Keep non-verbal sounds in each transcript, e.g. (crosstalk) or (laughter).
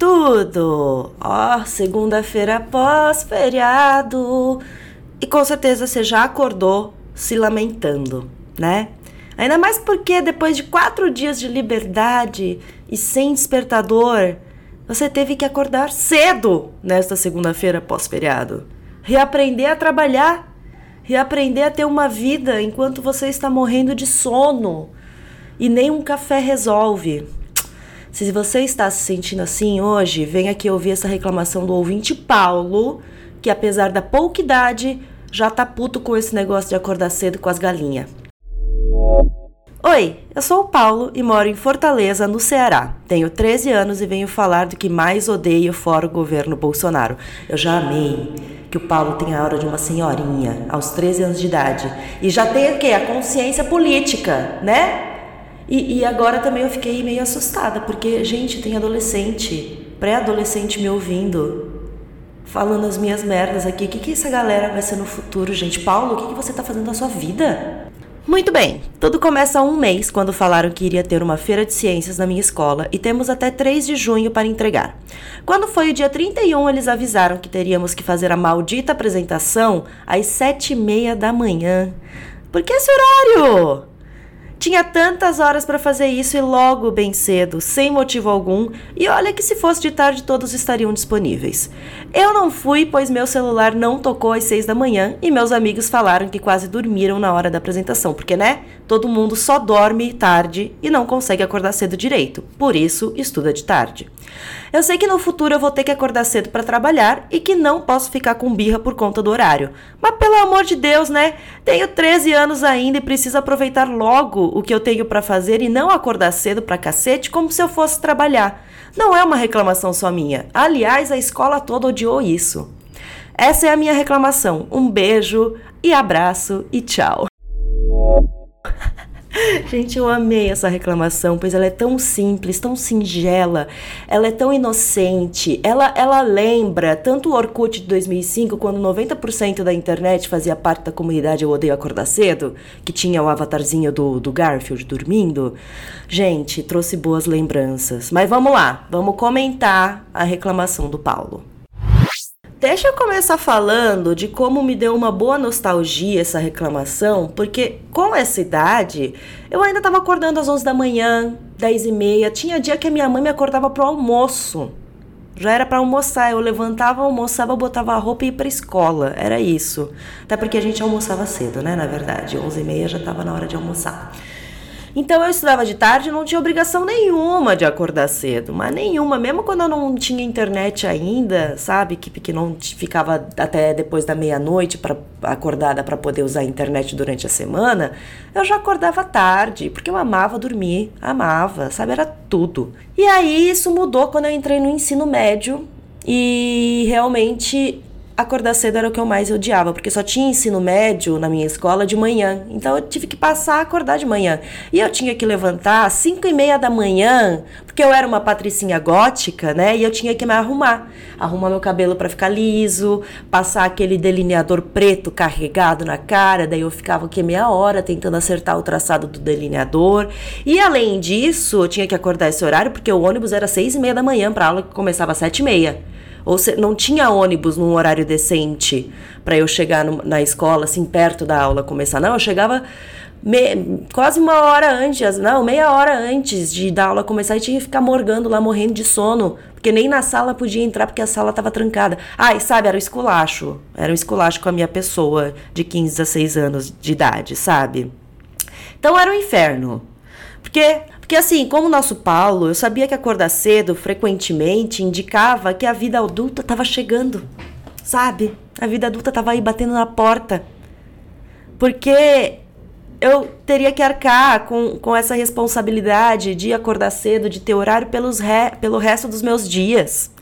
tudo? Ó, oh, segunda-feira pós-feriado. E com certeza você já acordou se lamentando, né? Ainda mais porque depois de quatro dias de liberdade e sem despertador, você teve que acordar cedo nesta segunda-feira pós-feriado. Reaprender a trabalhar, reaprender a ter uma vida enquanto você está morrendo de sono. E nem um café resolve. Se você está se sentindo assim hoje, vem aqui ouvir essa reclamação do ouvinte Paulo, que apesar da pouca idade, já tá puto com esse negócio de acordar cedo com as galinhas. Oi, eu sou o Paulo e moro em Fortaleza, no Ceará. Tenho 13 anos e venho falar do que mais odeio fora o governo Bolsonaro. Eu já amei que o Paulo tem a hora de uma senhorinha, aos 13 anos de idade. E já tem o quê? A consciência política, né? E, e agora também eu fiquei meio assustada, porque, gente, tem adolescente, pré-adolescente me ouvindo falando as minhas merdas aqui. O que, que essa galera vai ser no futuro, gente? Paulo, o que, que você tá fazendo na sua vida? Muito bem, tudo começa há um mês quando falaram que iria ter uma feira de ciências na minha escola e temos até 3 de junho para entregar. Quando foi o dia 31, eles avisaram que teríamos que fazer a maldita apresentação às 7 e meia da manhã. Por que esse horário? Tinha tantas horas para fazer isso e logo bem cedo, sem motivo algum, e olha que se fosse de tarde todos estariam disponíveis. Eu não fui, pois meu celular não tocou às seis da manhã e meus amigos falaram que quase dormiram na hora da apresentação, porque né? Todo mundo só dorme tarde e não consegue acordar cedo direito, por isso estuda de tarde. Eu sei que no futuro eu vou ter que acordar cedo para trabalhar e que não posso ficar com birra por conta do horário. Mas pelo amor de Deus, né? Tenho 13 anos ainda e preciso aproveitar logo o que eu tenho para fazer e não acordar cedo pra cacete como se eu fosse trabalhar. Não é uma reclamação só minha. Aliás, a escola toda odiou isso. Essa é a minha reclamação. Um beijo e abraço e tchau. (laughs) (laughs) Gente, eu amei essa reclamação, pois ela é tão simples, tão singela, ela é tão inocente, ela, ela lembra tanto o Orkut de 2005, quando 90% da internet fazia parte da comunidade Eu Odeio Acordar Cedo, que tinha o avatarzinho do, do Garfield dormindo. Gente, trouxe boas lembranças. Mas vamos lá, vamos comentar a reclamação do Paulo. Deixa eu começar falando de como me deu uma boa nostalgia essa reclamação, porque com essa idade eu ainda estava acordando às 11 da manhã, 10 e meia. Tinha dia que a minha mãe me acordava pro almoço. Já era para almoçar, eu levantava, almoçava, botava a roupa e ia pra escola. Era isso. Até porque a gente almoçava cedo, né? Na verdade, 11 e meia já estava na hora de almoçar. Então eu estudava de tarde não tinha obrigação nenhuma de acordar cedo, mas nenhuma, mesmo quando eu não tinha internet ainda, sabe, que, que não ficava até depois da meia-noite para acordada para poder usar a internet durante a semana, eu já acordava tarde, porque eu amava dormir, amava, sabe, era tudo. E aí isso mudou quando eu entrei no ensino médio e realmente acordar cedo era o que eu mais odiava, porque só tinha ensino médio na minha escola de manhã. Então eu tive que passar a acordar de manhã. E eu tinha que levantar às 5 e meia da manhã, porque eu era uma patricinha gótica, né? E eu tinha que me arrumar. Arrumar meu cabelo para ficar liso, passar aquele delineador preto carregado na cara. Daí eu ficava aqui meia hora tentando acertar o traçado do delineador. E além disso, eu tinha que acordar esse horário, porque o ônibus era seis e meia da manhã para aula que começava às sete e meia. Ou se, não tinha ônibus num horário decente para eu chegar no, na escola, assim, perto da aula começar. Não, eu chegava me, quase uma hora antes, não, meia hora antes de da aula começar e tinha que ficar morgando lá, morrendo de sono, porque nem na sala podia entrar porque a sala estava trancada. Ai, ah, sabe, era um esculacho. Era um esculacho com a minha pessoa de 15, 16 anos de idade, sabe? Então era um inferno. Porque porque assim, como o nosso Paulo, eu sabia que acordar cedo frequentemente indicava que a vida adulta estava chegando, sabe? A vida adulta estava aí batendo na porta. Porque eu teria que arcar com, com essa responsabilidade de acordar cedo, de ter horário pelos re, pelo resto dos meus dias.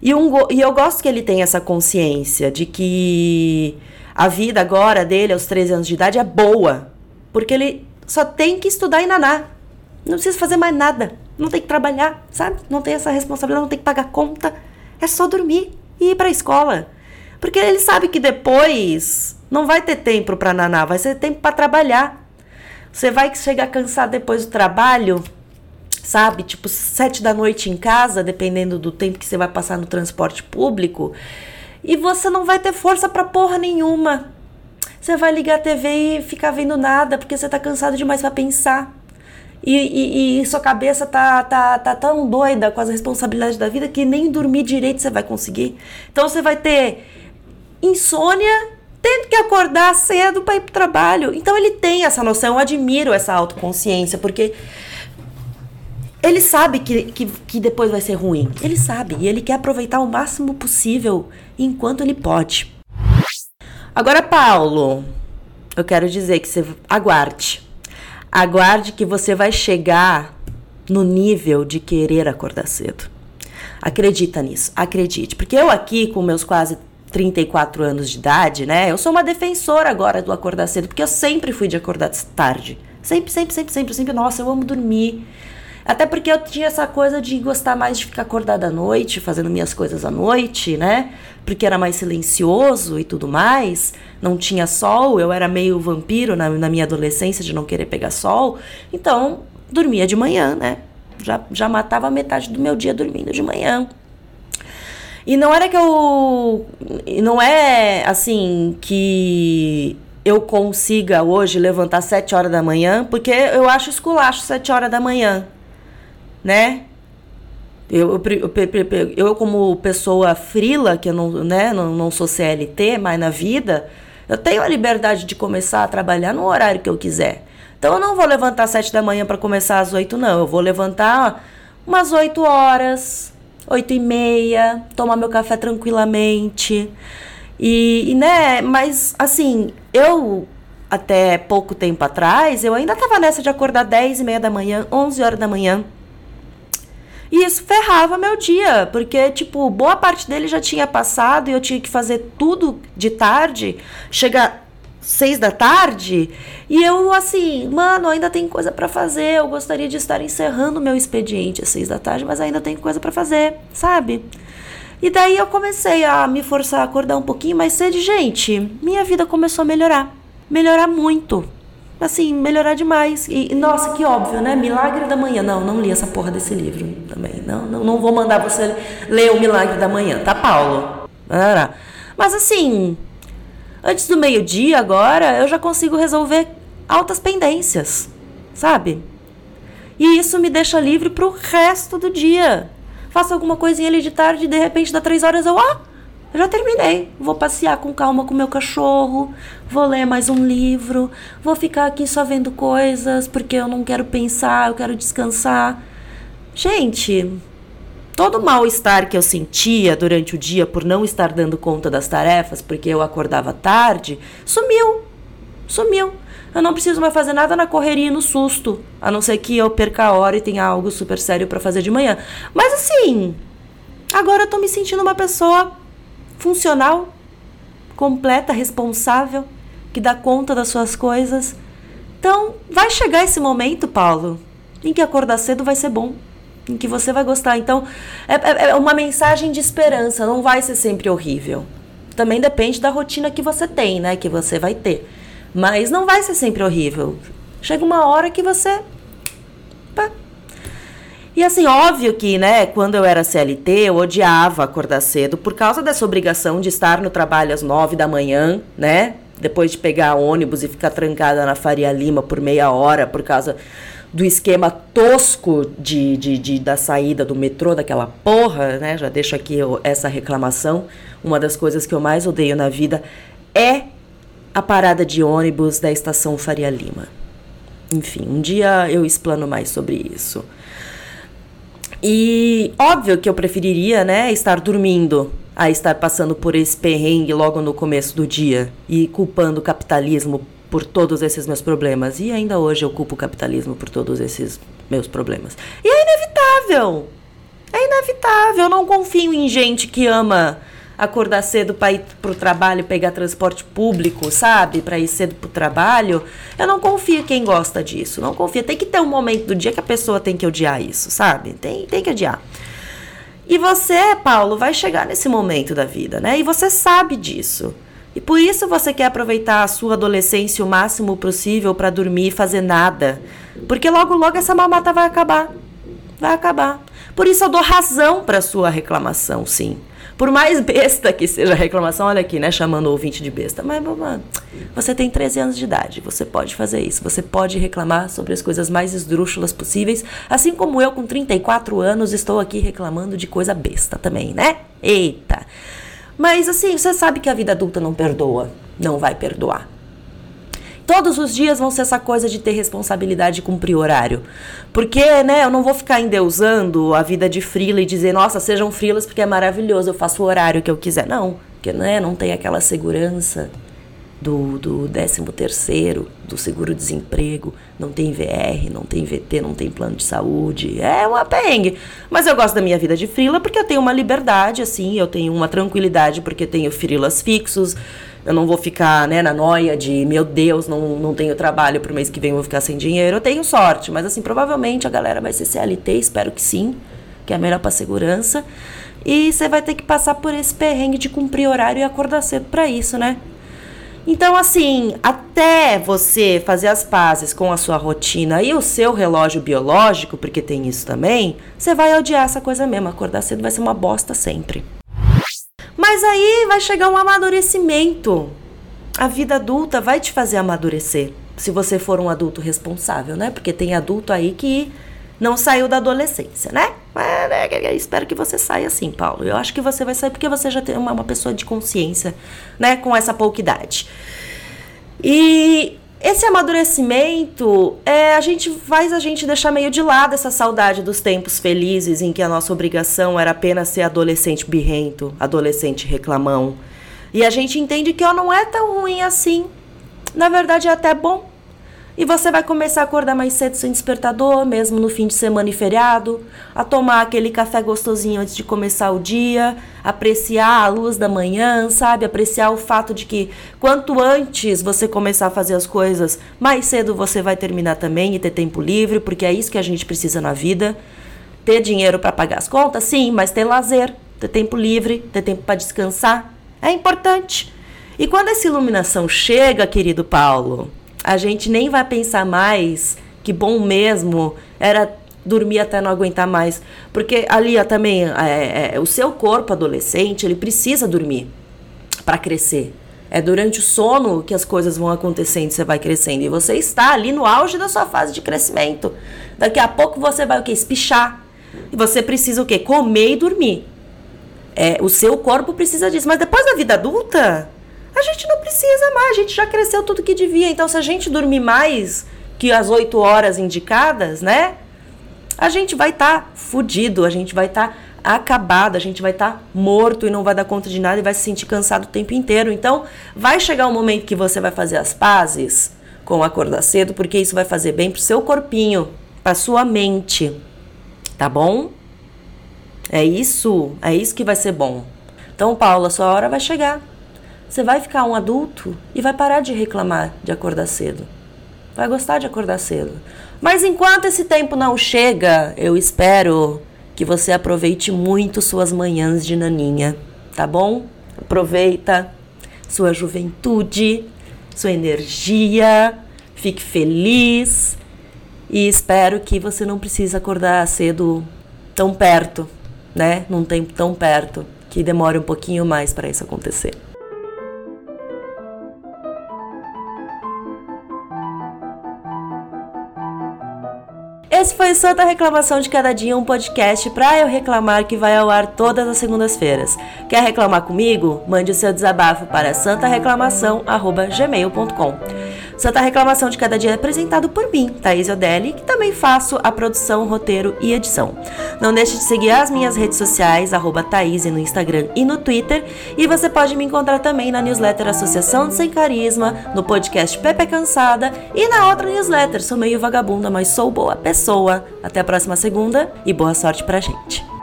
E, um, e eu gosto que ele tenha essa consciência de que a vida agora dele, aos 13 anos de idade, é boa. Porque ele só tem que estudar e naná. Não precisa fazer mais nada. Não tem que trabalhar, sabe? Não tem essa responsabilidade, não tem que pagar conta. É só dormir e ir para a escola. Porque ele sabe que depois não vai ter tempo para naná, vai ser tempo para trabalhar. Você vai chegar cansado depois do trabalho, sabe? Tipo, sete da noite em casa, dependendo do tempo que você vai passar no transporte público. E você não vai ter força para porra nenhuma. Você vai ligar a TV e ficar vendo nada, porque você tá cansado demais para pensar. E, e, e, sua cabeça tá, tá, tá tão doida com as responsabilidades da vida que nem dormir direito você vai conseguir. Então você vai ter insônia tendo que acordar cedo para ir para o trabalho. Então ele tem essa noção, eu admiro essa autoconsciência, porque ele sabe que, que, que depois vai ser ruim. Ele sabe e ele quer aproveitar o máximo possível enquanto ele pode. Agora, Paulo, eu quero dizer que você aguarde. Aguarde que você vai chegar no nível de querer acordar cedo. Acredita nisso, acredite. Porque eu aqui, com meus quase 34 anos de idade, né? Eu sou uma defensora agora do acordar cedo, porque eu sempre fui de acordar tarde. Sempre, sempre, sempre, sempre, sempre. Nossa, eu amo dormir. Até porque eu tinha essa coisa de gostar mais de ficar acordada à noite, fazendo minhas coisas à noite, né? Porque era mais silencioso e tudo mais. Não tinha sol, eu era meio vampiro na, na minha adolescência de não querer pegar sol. Então, dormia de manhã, né? Já, já matava metade do meu dia dormindo de manhã. E não era que eu. Não é assim que eu consiga hoje levantar sete horas da manhã, porque eu acho esculacho sete horas da manhã, né? Eu, eu, eu, eu, como pessoa frila, que eu não, né, não, não sou CLT, mas na vida, eu tenho a liberdade de começar a trabalhar no horário que eu quiser. Então eu não vou levantar às sete da manhã para começar às oito, não. Eu vou levantar umas oito horas, oito e meia, tomar meu café tranquilamente. E, e, né, mas assim, eu até pouco tempo atrás, eu ainda tava nessa de acordar 10 e meia da manhã, 11 horas da manhã. E isso ferrava meu dia, porque, tipo, boa parte dele já tinha passado e eu tinha que fazer tudo de tarde, chegar seis da tarde, e eu assim, mano, ainda tem coisa para fazer, eu gostaria de estar encerrando meu expediente às seis da tarde, mas ainda tem coisa para fazer, sabe? E daí eu comecei a me forçar a acordar um pouquinho mais cedo, gente, minha vida começou a melhorar, melhorar muito. Assim, melhorar demais. E, nossa, que óbvio, né? Milagre da Manhã. Não, não li essa porra desse livro também. Não, não, não vou mandar você ler o Milagre da Manhã, tá, Paulo? Mas assim, Antes do meio-dia, agora, eu já consigo resolver altas pendências, sabe? E isso me deixa livre pro resto do dia. Faço alguma coisinha ali de tarde e de repente dá três horas eu, ah, eu já terminei. Vou passear com calma com meu cachorro, vou ler mais um livro, vou ficar aqui só vendo coisas porque eu não quero pensar, eu quero descansar. Gente, todo o mal-estar que eu sentia durante o dia por não estar dando conta das tarefas, porque eu acordava tarde, sumiu. Sumiu. Eu não preciso mais fazer nada na correria e no susto, a não ser que eu perca a hora e tenha algo super sério para fazer de manhã. Mas assim, agora eu tô me sentindo uma pessoa funcional, completa, responsável, que dá conta das suas coisas. Então, vai chegar esse momento, Paulo, em que acordar cedo vai ser bom em que você vai gostar. Então, é, é, é uma mensagem de esperança, não vai ser sempre horrível. Também depende da rotina que você tem, né? Que você vai ter. Mas não vai ser sempre horrível. Chega uma hora que você. E assim, óbvio que, né, quando eu era CLT, eu odiava acordar cedo por causa dessa obrigação de estar no trabalho às nove da manhã, né? Depois de pegar ônibus e ficar trancada na Faria Lima por meia hora por causa do esquema tosco de, de, de, da saída do metrô, daquela porra, né? Já deixo aqui essa reclamação. Uma das coisas que eu mais odeio na vida é a parada de ônibus da estação Faria Lima. Enfim, um dia eu explano mais sobre isso. E óbvio que eu preferiria, né, estar dormindo a estar passando por esse perrengue logo no começo do dia e culpando o capitalismo por todos esses meus problemas. E ainda hoje eu culpo o capitalismo por todos esses meus problemas. E é inevitável. É inevitável. Eu não confio em gente que ama acordar cedo para ir pro trabalho, pegar transporte público, sabe? Para ir cedo pro trabalho. Eu não confio em quem gosta disso. Não confio. Tem que ter um momento do dia que a pessoa tem que odiar isso, sabe? Tem, tem que odiar. E você, Paulo, vai chegar nesse momento da vida, né? E você sabe disso. E por isso você quer aproveitar a sua adolescência o máximo possível para dormir e fazer nada. Porque logo, logo essa mamata vai acabar. Vai acabar. Por isso eu dou razão para sua reclamação, sim. Por mais besta que seja a reclamação, olha aqui, né? Chamando o ouvinte de besta. Mas, mano, você tem 13 anos de idade, você pode fazer isso. Você pode reclamar sobre as coisas mais esdrúxulas possíveis. Assim como eu, com 34 anos, estou aqui reclamando de coisa besta também, né? Eita! Mas assim, você sabe que a vida adulta não perdoa. Não vai perdoar. Todos os dias vão ser essa coisa de ter responsabilidade de cumprir horário. Porque, né, eu não vou ficar endeusando a vida de frila e dizer, nossa, sejam frilas porque é maravilhoso, eu faço o horário que eu quiser. Não, porque né, não tem aquela segurança do, do 13 terceiro, do seguro-desemprego, não tem VR, não tem VT, não tem plano de saúde, é uma perrengue. Mas eu gosto da minha vida de frila porque eu tenho uma liberdade, assim, eu tenho uma tranquilidade porque tenho frilas fixos, eu não vou ficar né, na noia de, meu Deus, não, não tenho trabalho pro mês que vem, vou ficar sem dinheiro. Eu tenho sorte, mas assim, provavelmente a galera vai ser CLT, espero que sim, que é melhor para segurança. E você vai ter que passar por esse perrengue de cumprir horário e acordar cedo para isso, né? Então, assim, até você fazer as pazes com a sua rotina e o seu relógio biológico, porque tem isso também, você vai odiar essa coisa mesmo. Acordar cedo vai ser uma bosta sempre. Mas aí vai chegar um amadurecimento. A vida adulta vai te fazer amadurecer, se você for um adulto responsável, né? Porque tem adulto aí que não saiu da adolescência, né? Né, espero que você saia assim, Paulo. Eu acho que você vai sair porque você já tem uma pessoa de consciência, né? Com essa pouca idade. E esse amadurecimento é, a gente faz a gente deixar meio de lado essa saudade dos tempos felizes em que a nossa obrigação era apenas ser adolescente birrento, adolescente reclamão. E a gente entende que ó, não é tão ruim assim. Na verdade é até bom. E você vai começar a acordar mais cedo sem despertador, mesmo no fim de semana e feriado, a tomar aquele café gostosinho antes de começar o dia, apreciar a luz da manhã, sabe? Apreciar o fato de que quanto antes você começar a fazer as coisas, mais cedo você vai terminar também e ter tempo livre, porque é isso que a gente precisa na vida. Ter dinheiro para pagar as contas, sim, mas ter lazer, ter tempo livre, ter tempo para descansar, é importante. E quando essa iluminação chega, querido Paulo, a gente nem vai pensar mais que bom mesmo era dormir até não aguentar mais. Porque ali ó, também é, é, o seu corpo adolescente ele precisa dormir para crescer. É durante o sono que as coisas vão acontecendo, você vai crescendo. E você está ali no auge da sua fase de crescimento. Daqui a pouco você vai o quê? Espichar. E você precisa o quê? Comer e dormir. É, o seu corpo precisa disso. Mas depois da vida adulta, a gente não precisa mais, a gente já cresceu tudo que devia. Então, se a gente dormir mais que as oito horas indicadas, né? A gente vai estar tá fudido, a gente vai estar tá acabado, a gente vai estar tá morto e não vai dar conta de nada e vai se sentir cansado o tempo inteiro. Então, vai chegar um momento que você vai fazer as pazes com acordar cedo, porque isso vai fazer bem pro seu corpinho, pra sua mente. Tá bom? É isso, é isso que vai ser bom. Então, Paula, sua hora vai chegar. Você vai ficar um adulto e vai parar de reclamar de acordar cedo. Vai gostar de acordar cedo. Mas enquanto esse tempo não chega, eu espero que você aproveite muito suas manhãs de naninha, tá bom? Aproveita sua juventude, sua energia, fique feliz e espero que você não precise acordar cedo tão perto, né? Num tempo tão perto, que demore um pouquinho mais para isso acontecer. Esse foi o Santa Reclamação de Cada Dia, um podcast para eu reclamar que vai ao ar todas as segundas-feiras. Quer reclamar comigo? Mande o seu desabafo para santareclamação.gmail.com. Santa Reclamação de Cada Dia é apresentado por mim, Thaís Odelli, que também faço a produção, roteiro e edição. Não deixe de seguir as minhas redes sociais, arroba Thaís no Instagram e no Twitter, e você pode me encontrar também na newsletter Associação Sem Carisma, no podcast Pepe Cansada e na outra newsletter Sou Meio Vagabunda, mas Sou Boa Pessoa. Até a próxima segunda e boa sorte pra gente.